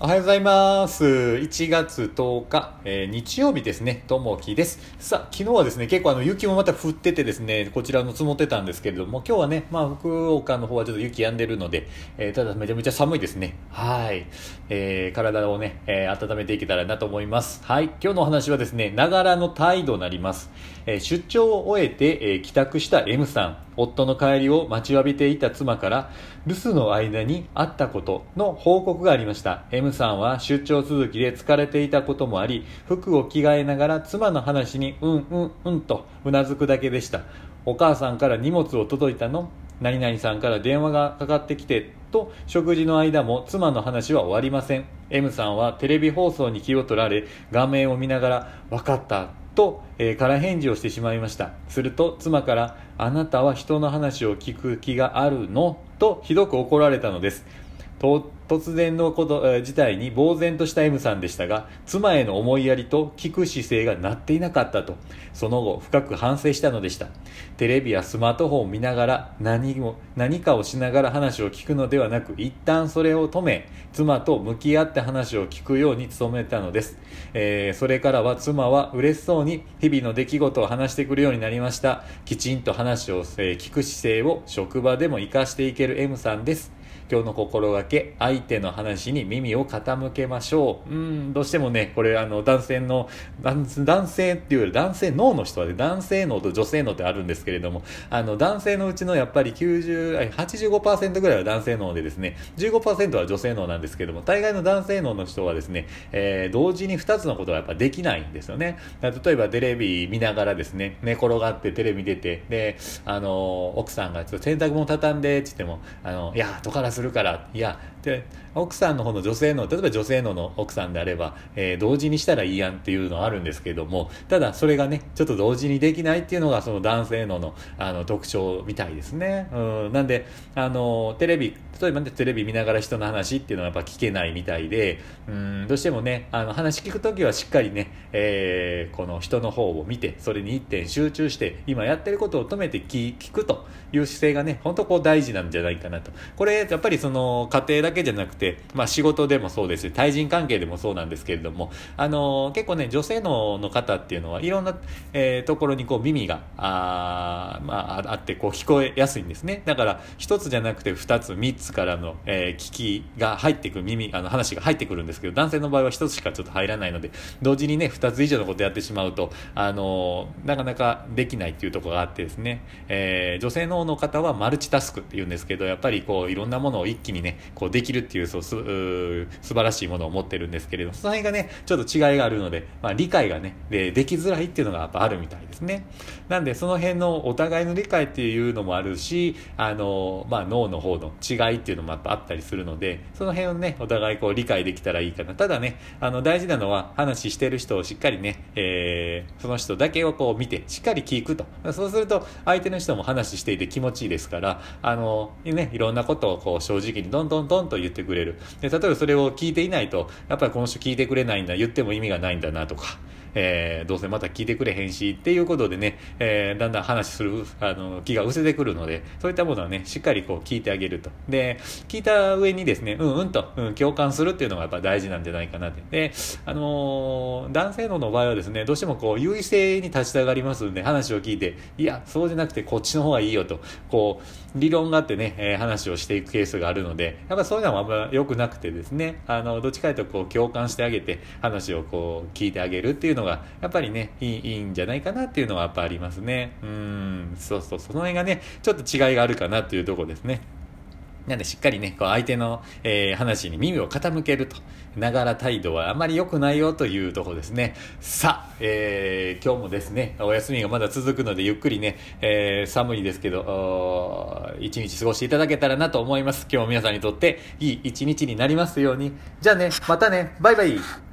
おはようございます。1月10日、えー日曜日ですね。ともきです。さあ、昨日はですね、結構あの雪もまた降っててですね、こちらの積もってたんですけれども、今日はね、まあ福岡の方はちょっと雪止んでるので、えーただめちゃめちゃ寒いですね。はい。えー体をね、え温めていけたらなと思います。はい。今日のお話はですね、ながらの態度になります。え出張を終えて、え帰宅した M さん。夫の帰りを待ちわびていた妻から留守の間にあったことの報告がありました M さんは出張続きで疲れていたこともあり服を着替えながら妻の話にうんうんうんとうなずくだけでした。お母さんから荷物を届いたの？何々さんから電話がかかってきて？と食事の間も妻の話は終わりません。M さんはテレビ放送に気を取られ画面を見ながら分かった。と、えー空返事をしてしまいました。すると妻から「あなたは人の話を聞く気があるの?」とひどく怒られたのです。突然のこと、事態に呆然とした M さんでしたが妻への思いやりと聞く姿勢がなっていなかったとその後深く反省したのでした。テレビやスマートフォンを見ながら何も何かをしながら話を聞くのではなく一旦それを止め妻と向き合って話を聞くように努めたのです、えーそれからは妻は嬉しそうに日々の出来事を話してくるようになりました。きちんと話を、え聞く姿勢を職場でも活かしていける M さんです。今日の心がけ相手の話に耳を傾けましょう。うんどうしてもねこれあの男性の男性っていうより男性脳の人はね男性脳と女性脳ってあるんですけれどもあの男性のうちのやっぱり9085%ぐらいは男性脳でですね15%は女性脳なんですけども大概の男性脳の人はですね、えー同時に2つのことはやっぱできないんですよね。例えばテレビ見ながらですね寝転がってテレビ出てであの奥さんがちょっと洗濯物畳んでって言ってもあのいや後からすするからいやで奥さんの方の女性の例えば女性のの奥さんであれば、えー同時にしたらいいやんっていうのはあるんですけどもただそれがねちょっと同時にできないっていうのがその男性ののあの特徴みたいですね、うん、なんであのテレビ例えばねテレビ見ながら人の話っていうのはやっぱ聞けないみたいでうん。どうしてもねあの話聞くときはしっかりね、えーこの人の方を見てそれに一点集中して今やってることを止めて聞聞くという姿勢がね本当こう大事なんじゃないかなと。これやっぱりその家庭だけけじゃなくて、まあ、仕事でもそうですし対人関係でもそうなんですけれどもあの結構ね女性のの方っていうのはいろんな、えーところにこう耳があ,、まあ、あってこう聞こえやすいんですね。だから一つじゃなくて二つ三つからの、えー聞きが入ってくる耳あの話が入ってくるんですけど男性の場合は一つしかちょっと入らないので同時にね二つ以上のことやってしまうとあのなかなかできないっていうところがあってですね、えー女性のの方はマルチタスクっていうんですけどやっぱりこういろんなものを一気にねこうでききるっていうそうすう素晴らしいものを持ってるんですけれどもその辺がねちょっと違いがあるので、まあ、理解がねでできづらいっていうのがやっぱあるみたいですね。なんでその辺のお互いの理解っていうのもあるしあの、まあ、脳の方の違いっていうのもやっぱあったりするのでその辺をねお互いこう理解できたらいいかな。ただねあの大事なのは話してる人をしっかりね、えーその人だけをこう見てしっかり聞くと。そうすると相手の人も話していて気持ちいいですからあの、ね、いろんなことをこう正直にどんどんどんと言ってくれる。で例えばそれを聞いていないとやっぱりこの人聞いてくれないんだ言っても意味がないんだなとか。えーどうせまた聞いてくれへんしっていうことでね、えーだんだん話するあの気が失せてくるのでそういったものはねしっかりこう聞いてあげると。で聞いた上にですねうんうんと、うん、共感するっていうのがやっぱ大事なんじゃないかなって。で、あのー男性のの場合はですねどうしてもこう優位性に立ちたがりますんで話を聞いていやそうじゃなくてこっちの方がいいよと。こう理論があってね、えー話をしていくケースがあるのでやっぱそういうのはあんま良くなくてですねあのどっちかというとこう共感してあげて話をこう聞いてあげるっていうのがやっぱりねいいんじゃないかなっていうのはやっぱありますねうんそうそうその辺がねちょっと違いがあるかなというとこですねなんでしっかりね、こう相手の、えー話に耳を傾けると。ながら態度はあまり良くないよというとこですね。さあ、えー今日もですね、お休みがまだ続くのでゆっくりね、えー寒いですけど、一日過ごしていただけたらなと思います。今日も皆さんにとっていい一日になりますように。じゃあね、またね、バイバイ。